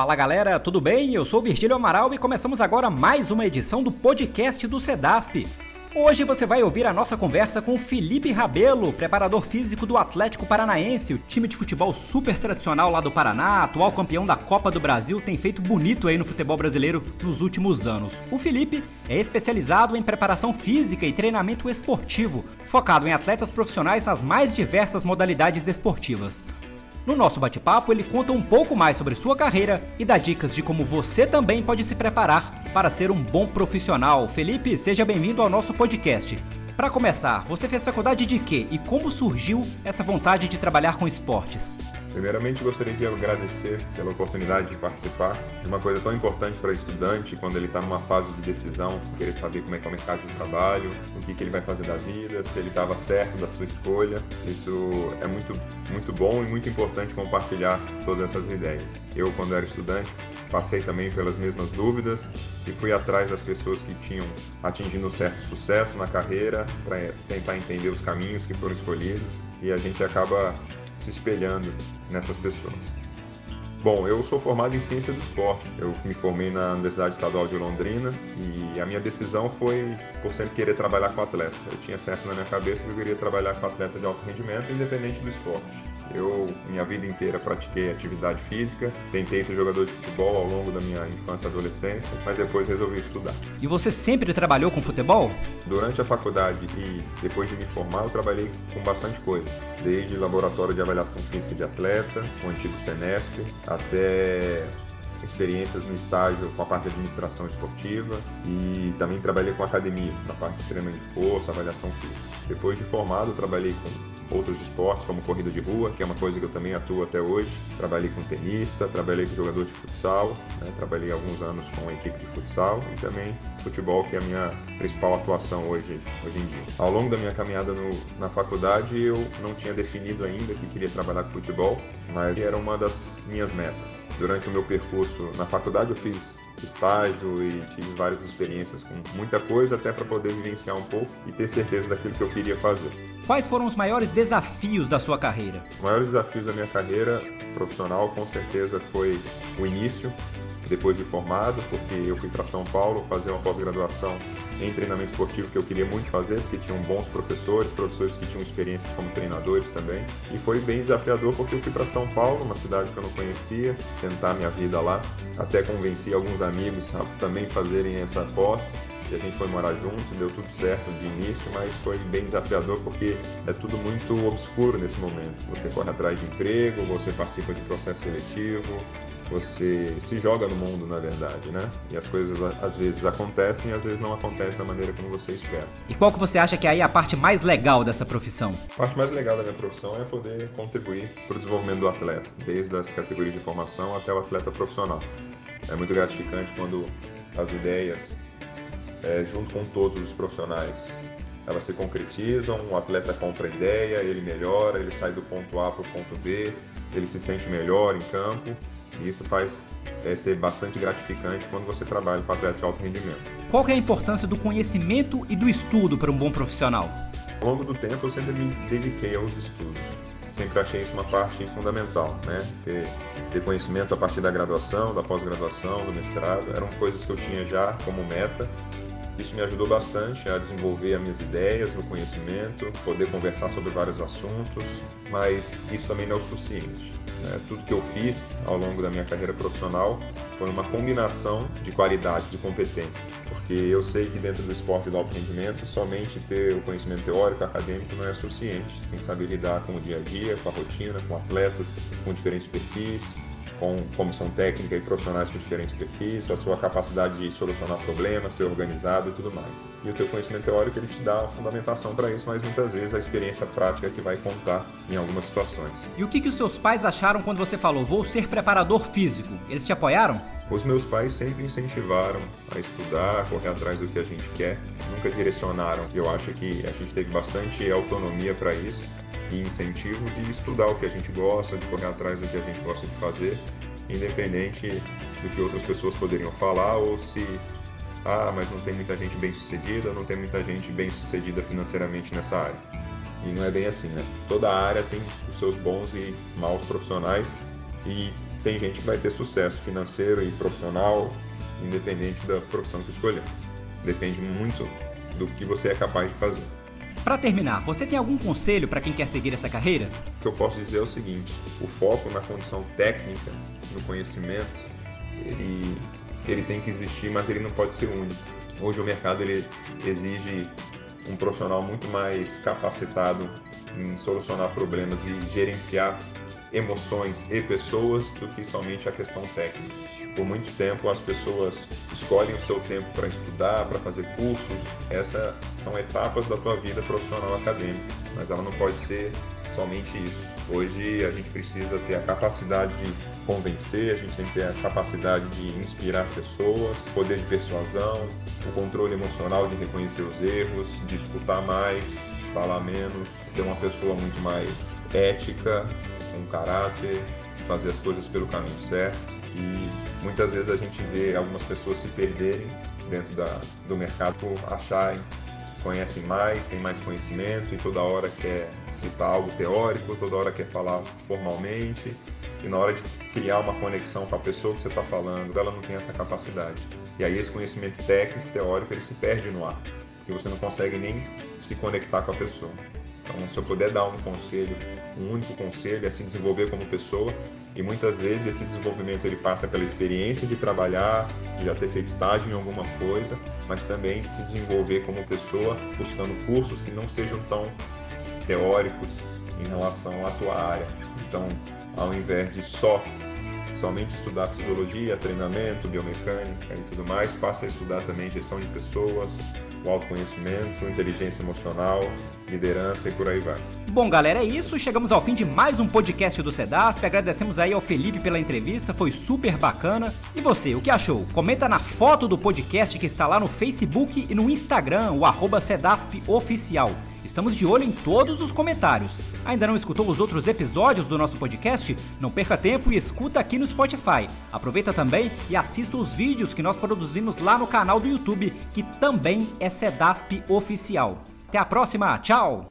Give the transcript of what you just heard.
Fala galera, tudo bem? Eu sou Virgílio Amaral e começamos agora mais uma edição do podcast do Sedasp. Hoje você vai ouvir a nossa conversa com Felipe Rabelo, preparador físico do Atlético Paranaense, o time de futebol super tradicional lá do Paraná, atual campeão da Copa do Brasil, tem feito bonito aí no futebol brasileiro nos últimos anos. O Felipe é especializado em preparação física e treinamento esportivo, focado em atletas profissionais nas mais diversas modalidades esportivas. No nosso bate-papo, ele conta um pouco mais sobre sua carreira e dá dicas de como você também pode se preparar para ser um bom profissional. Felipe, seja bem-vindo ao nosso podcast. Para começar, você fez faculdade de quê e como surgiu essa vontade de trabalhar com esportes? Primeiramente, gostaria de agradecer pela oportunidade de participar uma coisa tão importante para estudante quando ele está numa fase de decisão, querer saber como é que é o mercado de trabalho, o que, que ele vai fazer da vida, se ele estava certo da sua escolha. Isso é muito, muito bom e muito importante compartilhar todas essas ideias. Eu, quando era estudante, passei também pelas mesmas dúvidas e fui atrás das pessoas que tinham atingido um certo sucesso na carreira para tentar entender os caminhos que foram escolhidos e a gente acaba se espelhando nessas pessoas. Bom, eu sou formado em ciência do esporte. Eu me formei na Universidade Estadual de Londrina e a minha decisão foi por sempre querer trabalhar com atleta. Eu tinha certo na minha cabeça que eu queria trabalhar com atleta de alto rendimento, independente do esporte. Eu, minha vida inteira, pratiquei atividade física, tentei ser jogador de futebol ao longo da minha infância e adolescência, mas depois resolvi estudar. E você sempre trabalhou com futebol? Durante a faculdade e depois de me formar, eu trabalhei com bastante coisa, desde laboratório de avaliação física de atleta, o antigo Senesp, até experiências no estágio com a parte de administração esportiva e também trabalhei com academia, na parte de treinamento de força, avaliação física. Depois de formado, trabalhei com outros esportes, como corrida de rua, que é uma coisa que eu também atuo até hoje. Trabalhei com tenista, trabalhei com jogador de futsal, né? trabalhei alguns anos com a equipe de futsal e também futebol, que é a minha principal atuação hoje, hoje em dia. Ao longo da minha caminhada no, na faculdade, eu não tinha definido ainda que queria trabalhar com futebol, mas era uma das minhas metas. Durante o meu percurso na faculdade, eu fiz estágio e tive várias experiências com muita coisa até para poder vivenciar um pouco e ter certeza daquilo que eu queria fazer. Quais foram os maiores desafios da sua carreira? Os maiores desafios da minha carreira profissional com certeza foi o início, depois de formado, porque eu fui para São Paulo fazer uma pós-graduação em treinamento esportivo que eu queria muito fazer, porque tinham bons professores, professores que tinham experiência como treinadores também. E foi bem desafiador porque eu fui para São Paulo, uma cidade que eu não conhecia, tentar minha vida lá. Até convenci alguns amigos a também fazerem essa pós e a gente foi morar junto, deu tudo certo de início, mas foi bem desafiador porque é tudo muito obscuro nesse momento. Você corre atrás de emprego, você participa de processo seletivo, você se joga no mundo, na verdade, né? E as coisas às vezes acontecem e às vezes não acontecem da maneira como você espera. E qual que você acha que é aí a parte mais legal dessa profissão? A parte mais legal da minha profissão é poder contribuir para o desenvolvimento do atleta, desde as categorias de formação até o atleta profissional. É muito gratificante quando as ideias, é, junto com todos os profissionais, elas se concretizam, o atleta compra a ideia, ele melhora, ele sai do ponto A para o ponto B, ele se sente melhor em campo e isso faz é, ser bastante gratificante quando você trabalha com atleta de alto rendimento. Qual é a importância do conhecimento e do estudo para um bom profissional? Ao longo do tempo eu sempre me dediquei aos estudos. Sempre achei isso uma parte fundamental, né? Ter, ter conhecimento a partir da graduação, da pós-graduação, do mestrado, eram coisas que eu tinha já como meta isso me ajudou bastante a desenvolver as minhas ideias, meu conhecimento, poder conversar sobre vários assuntos, mas isso também não é o suficiente. Né? Tudo que eu fiz ao longo da minha carreira profissional foi uma combinação de qualidades e competências, porque eu sei que dentro do esporte do alto rendimento, somente ter o conhecimento teórico, acadêmico não é suficiente. Você tem que saber lidar com o dia a dia, com a rotina, com atletas com diferentes perfis, com comissão técnica e profissionais com diferentes perfis, a sua capacidade de solucionar problemas, ser organizado e tudo mais. E o teu conhecimento teórico ele te dá a fundamentação para isso, mas muitas vezes a experiência prática que vai contar em algumas situações. E o que, que os seus pais acharam quando você falou, vou ser preparador físico? Eles te apoiaram? Os meus pais sempre incentivaram a estudar, a correr atrás do que a gente quer, nunca direcionaram. Eu acho que a gente teve bastante autonomia para isso e incentivo de estudar o que a gente gosta, de correr atrás do que a gente gosta de fazer, independente do que outras pessoas poderiam falar ou se ah, mas não tem muita gente bem sucedida, não tem muita gente bem sucedida financeiramente nessa área. E não é bem assim, né? Toda área tem os seus bons e maus profissionais e tem gente que vai ter sucesso financeiro e profissional, independente da profissão que escolher. Depende muito do que você é capaz de fazer. Para terminar, você tem algum conselho para quem quer seguir essa carreira? O que eu posso dizer é o seguinte: o foco na condição técnica, no conhecimento, ele, ele tem que existir, mas ele não pode ser único. Hoje o mercado ele exige um profissional muito mais capacitado em solucionar problemas e gerenciar emoções e pessoas do que somente a questão técnica. Por muito tempo as pessoas escolhem o seu tempo para estudar, para fazer cursos. Essas são etapas da tua vida profissional acadêmica, mas ela não pode ser somente isso. Hoje a gente precisa ter a capacidade de convencer, a gente tem que ter a capacidade de inspirar pessoas, poder de persuasão, o controle emocional de reconhecer os erros, de escutar mais, falar menos, ser uma pessoa muito mais ética, com caráter, fazer as coisas pelo caminho certo. E muitas vezes a gente vê algumas pessoas se perderem dentro da, do mercado por acharem conhecem mais, têm mais conhecimento e toda hora quer citar algo teórico, toda hora quer falar formalmente e na hora de criar uma conexão com a pessoa que você está falando, ela não tem essa capacidade. E aí esse conhecimento técnico, teórico, ele se perde no ar, porque você não consegue nem se conectar com a pessoa. Então, se eu puder dar um conselho, um único conselho, é se desenvolver como pessoa. E muitas vezes esse desenvolvimento ele passa pela experiência de trabalhar, de já ter feito estágio em alguma coisa, mas também de se desenvolver como pessoa, buscando cursos que não sejam tão teóricos em relação à tua área. Então, ao invés de só somente estudar fisiologia, treinamento, biomecânica e tudo mais, passe a estudar também gestão de pessoas, o autoconhecimento, inteligência emocional, liderança e por aí vai. Bom, galera, é isso. Chegamos ao fim de mais um podcast do Sedasp. Agradecemos aí ao Felipe pela entrevista, foi super bacana. E você, o que achou? Comenta na foto do podcast que está lá no Facebook e no Instagram, o arroba Sedasp Oficial. Estamos de olho em todos os comentários. Ainda não escutou os outros episódios do nosso podcast? Não perca tempo e escuta aqui no Spotify. Aproveita também e assista os vídeos que nós produzimos lá no canal do YouTube, que também é Sedasp Oficial. Até a próxima, tchau!